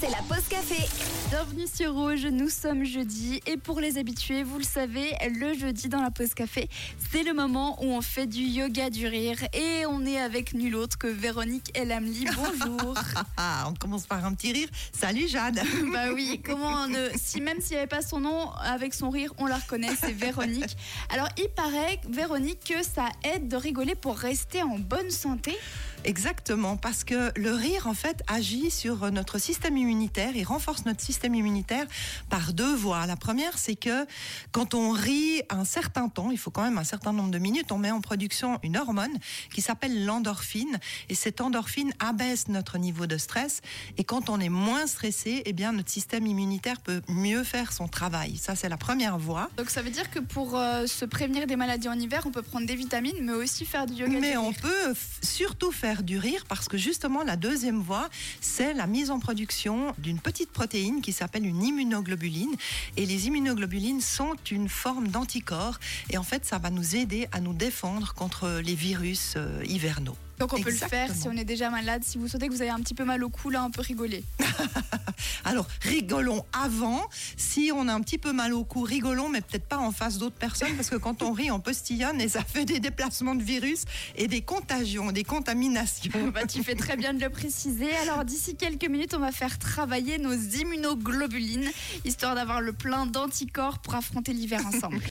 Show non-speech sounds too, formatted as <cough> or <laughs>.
C'est la pause café. Bienvenue sur Rouge, nous sommes jeudi et pour les habitués, vous le savez, le jeudi dans la pause café, c'est le moment où on fait du yoga du rire et on est avec nul autre que Véronique Elamli. Bonjour. <laughs> Ah, on commence par un petit rire. Salut Jade. <laughs> bah oui, comment ne... si même s'il n'y avait pas son nom, avec son rire, on la reconnaît, c'est Véronique. Alors il paraît, Véronique, que ça aide de rigoler pour rester en bonne santé. Exactement, parce que le rire, en fait, agit sur notre système immunitaire, il renforce notre système immunitaire par deux voies. La première, c'est que quand on rit un certain temps, il faut quand même un certain nombre de minutes, on met en production une hormone qui s'appelle l'endorphine, et cette endorphine abaisse notre niveau de stress, et quand on est moins stressé, eh bien, notre système immunitaire peut mieux faire son travail. Ça, c'est la première voie. Donc ça veut dire que pour euh, se prévenir des maladies en hiver, on peut prendre des vitamines, mais aussi faire du yoga. Mais du on rire. peut surtout faire du rire parce que justement la deuxième voie, c'est la mise en production d'une petite protéine qui s'appelle une immunoglobuline. Et les immunoglobulines sont une forme d'anticorps. Et en fait, ça va nous aider à nous défendre contre les virus euh, hivernaux. Donc on peut le faire si on est déjà malade. Si vous sentez que vous avez un petit peu mal au cou, là, on peut rigoler. <laughs> Alors, rigolons avant. Si on a un petit peu mal au cou, rigolons, mais peut-être pas en face d'autres personnes, parce que quand on rit, on postillonne et ça fait des déplacements de virus et des contagions, des contaminations. Bah, tu fais très bien de le préciser. Alors d'ici quelques minutes, on va faire travailler nos immunoglobulines, histoire d'avoir le plein d'anticorps pour affronter l'hiver ensemble.